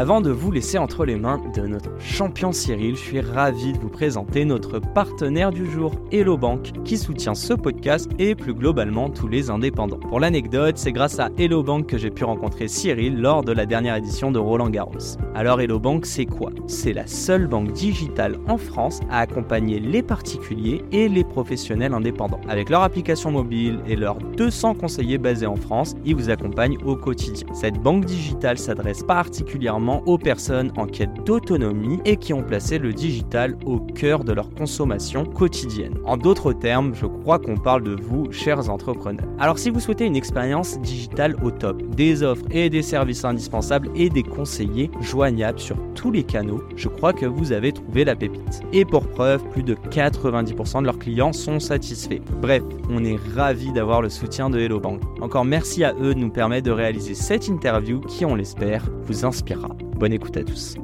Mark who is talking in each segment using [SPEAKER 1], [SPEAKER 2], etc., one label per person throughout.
[SPEAKER 1] Avant de vous laisser entre les mains de notre champion Cyril, je suis ravi de vous présenter notre partenaire du jour, Hello Bank, qui soutient ce podcast et plus globalement tous les indépendants. Pour l'anecdote, c'est grâce à Hello Bank que j'ai pu rencontrer Cyril lors de la dernière édition de Roland Garros. Alors Hello Bank, c'est quoi? C'est la seule banque digitale en France à accompagner les particuliers et les professionnels indépendants. Avec leur application mobile et leurs 200 conseillers basés en France, ils vous accompagnent au quotidien. Cette banque digitale s'adresse particulièrement aux personnes en quête d'autonomie et qui ont placé le digital au cœur de leur consommation quotidienne. En d'autres termes, je crois qu'on parle de vous, chers entrepreneurs. Alors si vous souhaitez une expérience digitale au top, des offres et des services indispensables et des conseillers joignables sur tous les canaux, je crois que vous avez trouvé la pépite. Et pour preuve, plus de 90% de leurs clients sont satisfaits. Bref, on est ravis d'avoir le soutien de Hello Bank. Encore merci à eux de nous permettre de réaliser cette interview qui, on l'espère, vous inspirera. Bonne écoute à tous.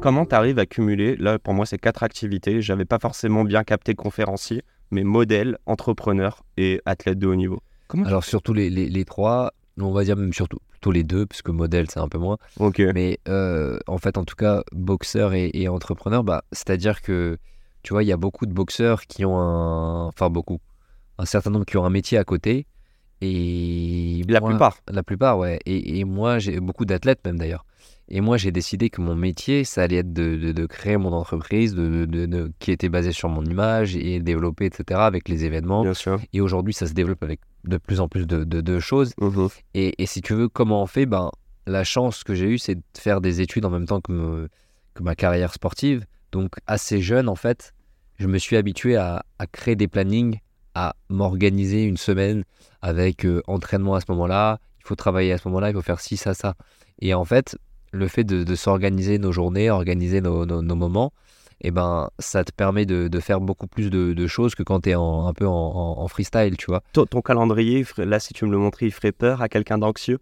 [SPEAKER 1] Comment tu arrives à cumuler, là pour moi c'est quatre activités, j'avais pas forcément bien capté conférencier, mais modèle, entrepreneur et athlète de haut niveau.
[SPEAKER 2] Comment Alors surtout les, les, les, trois, on va dire même surtout plutôt les deux, puisque modèle c'est un peu moins. Mais euh, en fait en tout cas boxeur et, et entrepreneur, bah, c'est-à-dire que tu vois il y a beaucoup de boxeurs qui ont un, enfin beaucoup, un certain nombre qui ont un métier à côté et
[SPEAKER 1] la
[SPEAKER 2] moi,
[SPEAKER 1] plupart.
[SPEAKER 2] La plupart, ouais. Et, et moi, j'ai beaucoup d'athlètes même d'ailleurs. Et moi, j'ai décidé que mon métier, ça allait être de, de, de créer mon entreprise, de, de, qui était basée sur mon image et développer, etc., avec les événements.
[SPEAKER 1] Bien sûr.
[SPEAKER 2] Et aujourd'hui, ça se développe avec de plus en plus de, choses.
[SPEAKER 1] Mmh.
[SPEAKER 2] Et, et, si tu veux, comment on fait? Ben, La chance que j'ai eue, c'est de faire des études en même temps que, me, que ma carrière sportive. Donc, assez jeune, en fait, je me suis habitué à, à créer des plannings à m'organiser une semaine avec euh, entraînement à ce moment-là, il faut travailler à ce moment-là, il faut faire ci, ça, ça. Et en fait, le fait de, de s'organiser nos journées, organiser nos, nos, nos moments, eh ben, ça te permet de, de faire beaucoup plus de, de, choses que quand tu es en, un peu en, en, freestyle, tu vois.
[SPEAKER 1] Ton, ton, calendrier, là, si tu me le montrais, il ferait peur à quelqu'un d'anxieux?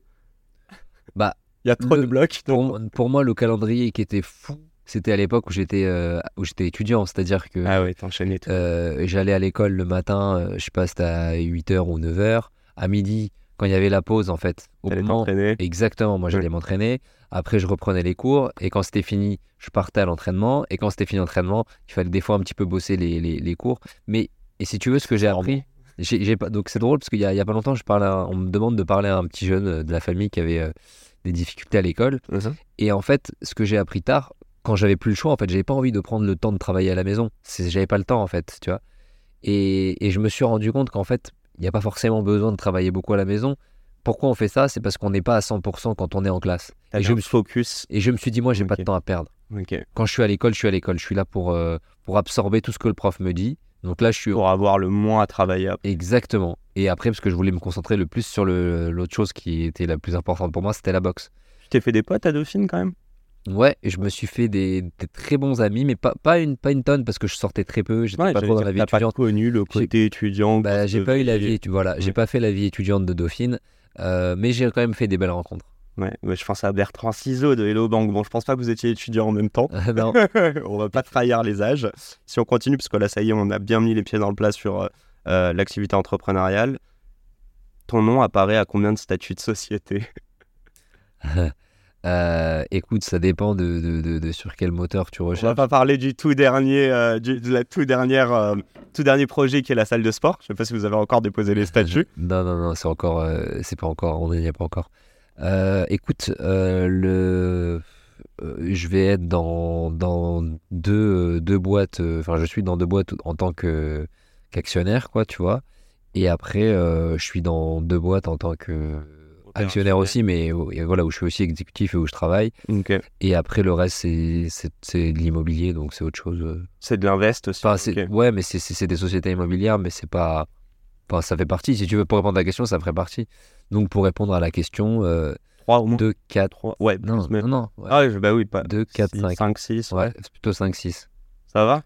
[SPEAKER 2] Bah,
[SPEAKER 1] il y a trop
[SPEAKER 2] le,
[SPEAKER 1] de blocs.
[SPEAKER 2] Pour, pour, moi, le calendrier qui était fou, c'était à l'époque où j'étais euh, où j'étais étudiant, c'est-à-dire que
[SPEAKER 1] ah ouais, t'enchaînais tout.
[SPEAKER 2] Euh, j'allais à l'école le matin, euh, je sais pas, c'était à 8h ou 9h, à midi quand il y avait la pause en fait.
[SPEAKER 1] Au moment
[SPEAKER 2] exactement, moi j'allais ouais. m'entraîner, après je reprenais les cours et quand c'était fini, je partais à l'entraînement et quand c'était fini l'entraînement, il fallait des fois un petit peu bosser les, les, les cours, mais et si tu veux ce que j'ai appris j'ai pas donc c'est drôle parce qu'il y, y, a pas longtemps je parlais à, on me demande de parler à un petit jeune de la famille qui avait des difficultés à l'école
[SPEAKER 1] uh -huh.
[SPEAKER 2] et en fait ce que j'ai appris tard quand j'avais plus le choix, en fait, j'avais pas envie de prendre le temps de travailler à la maison. J'avais pas le temps, en fait, tu vois. Et, et je me suis rendu compte qu'en fait, il n'y a pas forcément besoin de travailler beaucoup à la maison. Pourquoi on fait ça? C'est parce qu'on n'est pas à 100% quand on est en classe.
[SPEAKER 1] Et je, me, focus.
[SPEAKER 2] et je me suis dit, moi, j'ai okay. pas de temps à perdre.
[SPEAKER 1] Okay.
[SPEAKER 2] Quand je suis à l'école, je suis à l'école. Je suis là pour, euh, pour absorber tout ce que le prof me dit. Donc là, je suis.
[SPEAKER 1] Pour avoir le moins à travailler. Après.
[SPEAKER 2] Exactement. Et après, parce que je voulais me concentrer le plus sur l'autre chose qui était la plus importante pour moi, c'était la boxe.
[SPEAKER 1] Tu t'es fait des potes à Dauphine quand même?
[SPEAKER 2] Ouais, et je me suis fait des, des, très bons amis, mais pas, pas, une, pas une tonne parce que je sortais très peu, j'étais
[SPEAKER 1] ouais,
[SPEAKER 2] pas trop dans la vie étudiante.
[SPEAKER 1] pas connu le côté étudiant.
[SPEAKER 2] Bah, j'ai pas eu la vie, voilà, ouais. j'ai pas fait la vie étudiante de Dauphine, euh, mais j'ai quand même fait des belles rencontres.
[SPEAKER 1] Ouais, je pense à Bertrand Ciseaux de Hello Bank. Bon, je pense pas que vous étiez étudiant en même temps.
[SPEAKER 2] non.
[SPEAKER 1] on va pas trahir les âges. Si on continue, parce que là, ça y est, on a bien mis les pieds dans le plat sur euh, l'activité entrepreneuriale. Ton nom apparaît à combien de statuts de société?
[SPEAKER 2] Euh, écoute, ça dépend de, de, de, de, sur quel moteur tu recherches.
[SPEAKER 1] On va pas parler du tout dernier, euh, du, de la tout dernière, euh, tout dernier projet qui est la salle de sport. Je sais pas si vous avez encore déposé les statuts.
[SPEAKER 2] non, non, non, c'est encore, c'est pas encore, on n'y est pas encore. écoute, le, je vais être dans, dans deux, deux boîtes. Enfin, je suis dans deux boîtes en tant que qu'actionnaire, quoi, tu vois. Et après, je suis dans deux boîtes en tant que actionnaire aussi, mais voilà, où je suis aussi exécutif et où je travaille.
[SPEAKER 1] Okay.
[SPEAKER 2] Et après, le reste, c'est de l'immobilier, donc c'est autre chose.
[SPEAKER 1] C'est de l'invest aussi
[SPEAKER 2] enfin, okay. Ouais, mais c'est des sociétés immobilières, mais c'est pas. Enfin, ça fait partie. Si tu veux, pour répondre à la question, ça ferait partie. Donc, pour répondre à la question, euh,
[SPEAKER 1] 3 au moins
[SPEAKER 2] 2, 4.
[SPEAKER 1] 3. Ouais,
[SPEAKER 2] Non,
[SPEAKER 1] mais-
[SPEAKER 2] non, non. ouais.
[SPEAKER 1] Ah, bah oui, pas.
[SPEAKER 2] 2, 4, 5.
[SPEAKER 1] 5, 6.
[SPEAKER 2] Ouais, c'est plutôt 5, 6.
[SPEAKER 1] Ça va?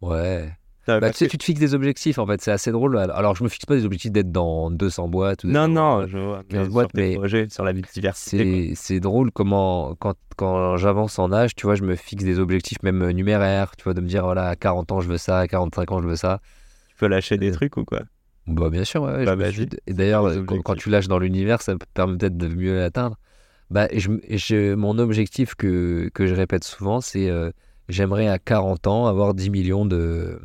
[SPEAKER 2] Ouais. Bah, tu sais,
[SPEAKER 1] que-
[SPEAKER 2] tu te fixes des objectifs, en fait. C'est assez drôle. Alors, je me fixe pas des objectifs d'être dans 200 boîtes. Ou
[SPEAKER 1] Non, non, je vois. Mais
[SPEAKER 2] boîtes,
[SPEAKER 1] sur
[SPEAKER 2] mais
[SPEAKER 1] projets, sur la diversité.
[SPEAKER 2] C'est drôle comment, quand, quand j'avance en âge, tu vois, je me fixe des objectifs même euh, numéraires, tu vois, de me dire, voilà, à 40 ans, je veux ça, à 45 ans, je veux ça.
[SPEAKER 1] Tu peux lâcher des
[SPEAKER 2] Euh,
[SPEAKER 1] trucs ou quoi?
[SPEAKER 2] Bah, bien sûr, ouais.
[SPEAKER 1] Bah,
[SPEAKER 2] suis- Et d'ailleurs, euh, quand, tu lâches dans l'univers, ça permet peut-être de mieux l'atteindre. Bah, je, je- mon objectif que, que je répète souvent, c'est euh, j'aimerais à 40 ans avoir 10 millions de,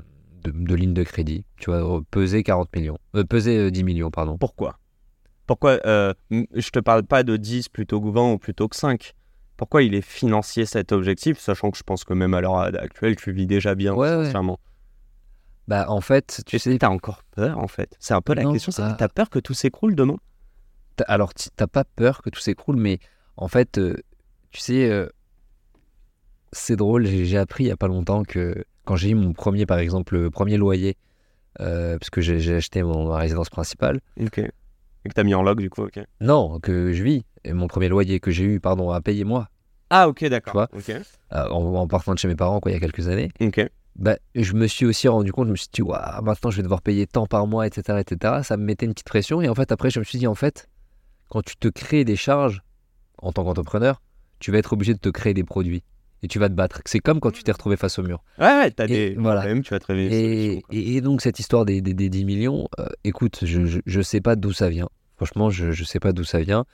[SPEAKER 2] de, de lignes de crédit. Tu vois, peser 40 millions. Euh, peser euh, 10 millions, pardon.
[SPEAKER 1] Pourquoi? Pourquoi euh, Je te parle pas de 10 plutôt que 20 ou plutôt que 5. Pourquoi il est financier cet objectif, sachant que je pense que même à l'heure actuelle, tu vis déjà bien
[SPEAKER 2] Ouais, ouais.
[SPEAKER 1] financièrement.
[SPEAKER 2] Bah, en fait, tu
[SPEAKER 1] sais, t'as encore peur en fait. C'est un peu la
[SPEAKER 2] Non,
[SPEAKER 1] question. T'as peur que tout s'écroule demain?
[SPEAKER 2] Alors, t'as pas peur que tout s'écroule, mais en fait, euh, tu sais, euh, c'est drôle, j'ai appris il y a pas longtemps que quand j'ai eu mon premier, par exemple, le premier loyer, euh, parce que j'ai acheté mon, ma résidence principale,
[SPEAKER 1] Ok. Et que t'as mis en log du coup, ok.
[SPEAKER 2] non, que je vis, et mon premier loyer que j'ai eu, pardon, à payer moi,
[SPEAKER 1] Ah, ok, d'accord.
[SPEAKER 2] Euh, en, en partant de chez mes parents, quoi, il y a quelques années,
[SPEAKER 1] Ok.
[SPEAKER 2] bah, je me suis aussi rendu compte, je me suis dit, maintenant je vais devoir payer tant par mois, etc., etc. Ça me mettait une petite pression, et en fait, après, je me suis dit, en fait, quand tu te crées des charges en tant qu'entrepreneur, tu vas être obligé de te créer des produits. Et tu vas te battre. C'est comme quand tu t'es retrouvé face au mur.
[SPEAKER 1] Ouais, ouais, t'as des
[SPEAKER 2] voilà.
[SPEAKER 1] problèmes, tu vas te.
[SPEAKER 2] Et, et- donc, cette histoire des, des- des 10 millions, euh, écoute, je, je, je sais pas d'où ça vient. Franchement, je, je sais pas d'où ça vient.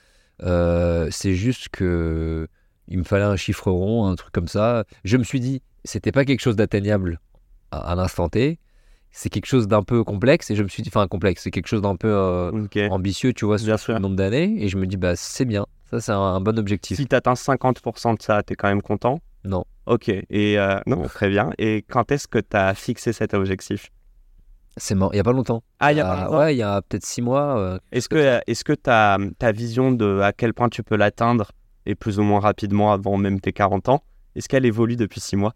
[SPEAKER 2] Euh, c'est juste que il me fallait un chiffre rond, un truc comme ça. Je me suis dit, c'était pas quelque chose d'atteignable à, à l'instant T. C'est quelque chose d'un peu complexe. Et je me suis dit, enfin, complexe, c'est quelque chose d'un peu euh, ambitieux, tu vois, sur le nombre d'années. Et je me dis, bah, c'est bien. Ça, c'est un, un bon objectif.
[SPEAKER 1] Si t'atteins 50% de ça, t'es quand même content
[SPEAKER 2] Non.
[SPEAKER 1] Ok. Et euh, non, très bien. Et quand est-ce que t'as fixé cet objectif?
[SPEAKER 2] C'est mort. Il y a pas longtemps.
[SPEAKER 1] Ah, il y a pas longtemps.
[SPEAKER 2] Ouais, il y a peut-être six mois. euh,
[SPEAKER 1] Est-ce que, est-ce que ta, ta vision de à quel point tu peux l'atteindre et plus ou moins rapidement avant même tes 40 ans, est-ce qu'elle évolue depuis 6 mois?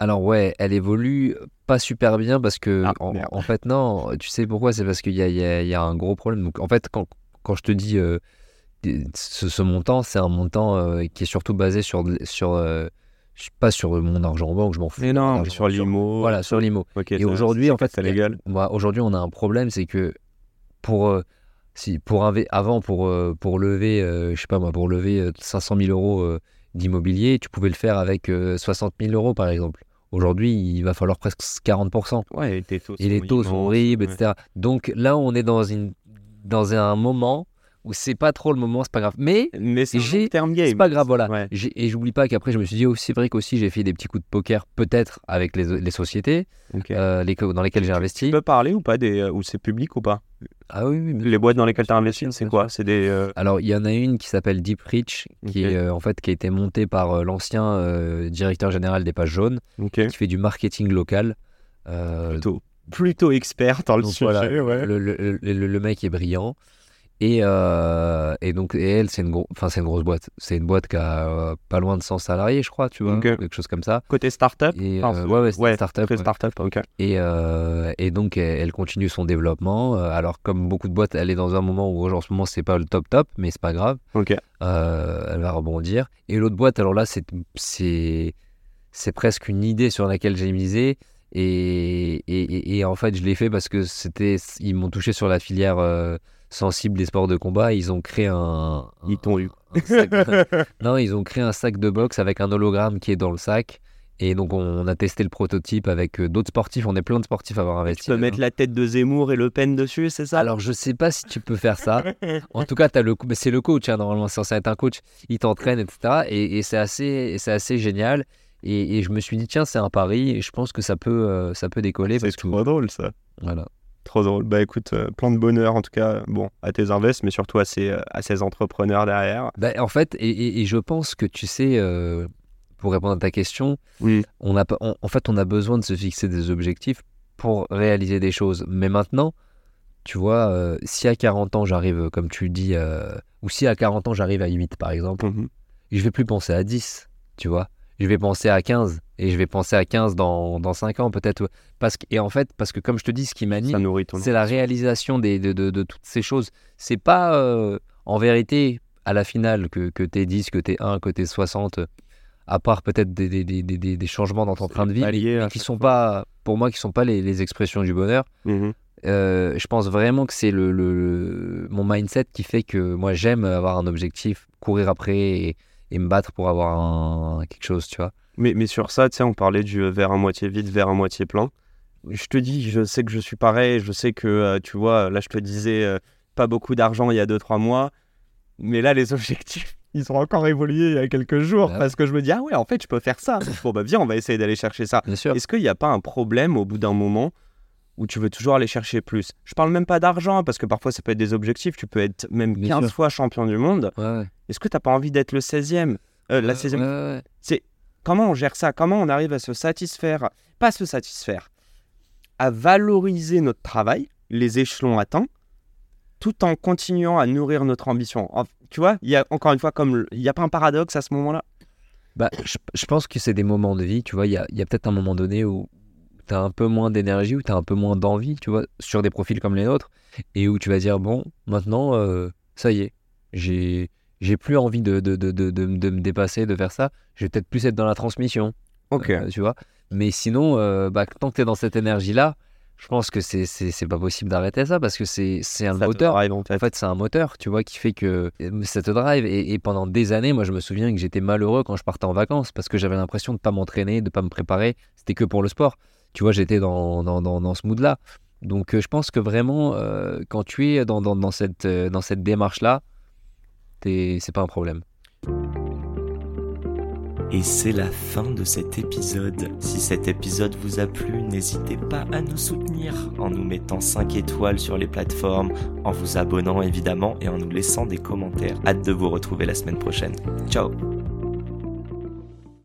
[SPEAKER 2] Alors ouais, elle évolue pas super bien parce que
[SPEAKER 1] Ah,
[SPEAKER 2] en, fait non, tu sais pourquoi? C'est parce qu'il y a, il y a- il y a un gros problème. Donc en fait quand, quand je te dis euh, ce, ce montant, c'est un montant euh, qui est surtout basé sur sur euh, pas sur mon argent en banque, je m'en fous.
[SPEAKER 1] Mais non, mais sur l'IMO.
[SPEAKER 2] Voilà, sur l'IMO. Et aujourd'hui, en fait,
[SPEAKER 1] ça légal.
[SPEAKER 2] Aujourd'hui, on a un problème, c'est que pour euh, si pour avant pour euh, pour lever, je sais pas moi, pour lever euh, 500 000 euros d'immobilier, tu pouvais le faire avec euh, 60 000 euros par exemple. Aujourd'hui, il va falloir presque 40
[SPEAKER 1] Ouais, et tes taux
[SPEAKER 2] et les taux sont horribles,
[SPEAKER 1] ouais.
[SPEAKER 2] etc. Donc là, on est dans une dans un moment où c'est pas trop le moment, c'est pas grave. Mais
[SPEAKER 1] Mais c'est
[SPEAKER 2] J'ai-
[SPEAKER 1] un terme game.
[SPEAKER 2] c'est pas grave, voilà.
[SPEAKER 1] Ouais.
[SPEAKER 2] Et j'oublie pas qu'après, je me suis dit, oh, c'est vrai qu'aussi, j'ai fait des petits coups de poker, peut-être avec les, les sociétés euh, les, dans lesquelles j'ai investi.
[SPEAKER 1] Tu peux parler ou pas des euh, ou c'est public ou pas?
[SPEAKER 2] Ah oui, oui, mais-
[SPEAKER 1] Les boîtes dans lesquelles tu as investi, c'est quoi? C'est des euh,
[SPEAKER 2] Alors, il y en a une qui s'appelle Deep Reach, qui est euh, en fait qui a été montée par l'ancien directeur général des pages jaunes, qui fait du marketing local.
[SPEAKER 1] Plutôt plutôt expert dans le
[SPEAKER 2] donc
[SPEAKER 1] sujet.
[SPEAKER 2] voilà,
[SPEAKER 1] ouais.
[SPEAKER 2] le- le- le- le mec est brillant. Et, euh, et donc, et elle, c'est une, gros- une grosse boîte. C'est une boîte qui a euh, pas loin de 100 salariés, je crois, tu vois,
[SPEAKER 1] Ok.
[SPEAKER 2] quelque chose comme ça.
[SPEAKER 1] Côté startup.
[SPEAKER 2] Et,
[SPEAKER 1] Enfin,
[SPEAKER 2] euh, ouais, ouais,
[SPEAKER 1] ouais,
[SPEAKER 2] startup,
[SPEAKER 1] très
[SPEAKER 2] ouais.
[SPEAKER 1] startup. Ok.
[SPEAKER 2] Et, et donc, elle, continue son développement. Alors, comme beaucoup de boîtes, elle est dans un moment où, en ce moment, c'est pas le top top, mais c'est pas grave.
[SPEAKER 1] Ok.
[SPEAKER 2] Euh, elle va rebondir. Et l'autre boîte, alors là, c'est, presque une idée sur laquelle j'ai misé. Et- et en fait, je l'ai fait parce que c'était, ils m'ont touché sur la filière euh, sensible des sports de combat. Ils ont créé un.
[SPEAKER 1] Ils t'ont eu.
[SPEAKER 2] un sac de- non, ils ont créé un sac de boxe avec un hologramme qui est dans le sac. Et donc, on a testé le prototype avec euh, d'autres sportifs. On est plein de sportifs à avoir
[SPEAKER 1] Tu
[SPEAKER 2] investi.
[SPEAKER 1] peux
[SPEAKER 2] là-dedans.
[SPEAKER 1] mettre la tête de Zemmour et Le Pen dessus, c'est ça?
[SPEAKER 2] Alors, je sais pas si tu peux faire ça. En tout cas, le, c'est le coach, hein, normalement, c'est censé être un coach. Il t'entraîne, etc. Et, et c'est assez, c'est assez génial. Et, et je me suis dit, tiens, c'est un pari. Et je pense que ça peut, euh, ça peut décoller.
[SPEAKER 1] C'est
[SPEAKER 2] que,
[SPEAKER 1] trop drôle ça.
[SPEAKER 2] voilà.
[SPEAKER 1] Trop drôle. Bah écoute, euh, plein de bonheur en tout cas, bon, à tes invests, mais surtout à ces, euh, à ces entrepreneurs derrière.
[SPEAKER 2] Bah, en fait, et, et- et je pense que tu sais, euh, pour répondre à ta question,
[SPEAKER 1] Oui.
[SPEAKER 2] on a, on- en fait, on a besoin de se fixer des objectifs pour réaliser des choses. Mais maintenant, tu vois, si à 40 ans j'arrive, comme tu dis, ou si à 40 ans j'arrive à 8 par exemple,
[SPEAKER 1] Mhm.
[SPEAKER 2] je vais plus penser à 10, tu vois. Je vais penser à 15 et je vais penser à 15 dans, dans 5 ans peut-être. Parce que, et en fait, parce que comme je te dis, ce qui m'anime, c'est la réalisation des, de, de, de, toutes ces choses. C'est pas euh, en vérité à la finale que, que t'es 10, que t'es 1, que t'es 60, à part peut-être des, des, des, des, changements dans ton train de vie, mais, qui sont pas, pour moi, qui sont pas les, les expressions du bonheur. Mmh euh, je pense vraiment que c'est le, le, mon mindset qui fait que moi j'aime avoir un objectif, courir après et, et me battre pour avoir un, quelque chose, tu vois.
[SPEAKER 1] Mais, mais sur ça, tu sais, on parlait du verre à moitié vide, verre à moitié plein. Je te dis, je sais que je suis pareil, je sais que, euh, tu vois, là, je te disais, euh, pas beaucoup d'argent il y a 2-3 mois, mais là, les objectifs, ils ont encore évolué il y a quelques jours, bah parce que je me dis, ah ouais, en fait, je peux faire ça. bon, bah viens, on va essayer d'aller chercher ça. Est-ce qu'il n'y a pas un problème au bout d'un moment où tu veux toujours aller chercher plus. Je parle même pas d'argent, parce que parfois, ça peut être des objectifs, tu peux être même 15 fois champion du monde. Est-ce que tu n'as pas envie d'être le 16e euh, La 16e C'est Comment on gère ça? Comment on arrive à se satisfaire Pas se satisfaire, à valoriser notre travail, les échelons atteints, tout en continuant à nourrir notre ambition? Tu vois, il y a encore une fois, comme il n'y a pas un paradoxe à ce moment-là?
[SPEAKER 2] Bah, je, pense que c'est des moments de vie, tu vois. Il y a, y a peut-être un moment donné où tu as un peu moins d'énergie, où tu as un peu moins d'envie, tu vois, sur des profils comme les nôtres, et où tu vas dire, bon, maintenant, euh, ça y est, j'ai j'ai plus envie de, de, de, de, me dépasser, de faire ça. Je vais peut-être plus être dans la transmission.
[SPEAKER 1] Ok.
[SPEAKER 2] Euh, tu vois Mais sinon, euh, bah, tant que tu es dans cette énergie-là, je pense que c'est, c'est, pas possible d'arrêter ça parce que c'est, c'est un moteur. en, fait, c'est un moteur, tu vois, qui fait que ça te drive. Et, pendant des années, moi, je me souviens que j'étais malheureux quand je partais en vacances parce que j'avais l'impression de pas m'entraîner, de pas me préparer. C'était que pour le sport. Tu vois, j'étais dans, dans, dans, ce mood-là. Donc, je pense que vraiment, quand tu es dans, dans, cette, dans cette démarche-là, c'est pas un problème.
[SPEAKER 3] Et c'est la fin de cet épisode. Si cet épisode vous a plu, n'hésitez pas à nous soutenir en nous mettant 5 étoiles sur les plateformes, en vous abonnant évidemment et en nous laissant des commentaires. Hâte de vous retrouver la semaine prochaine. Ciao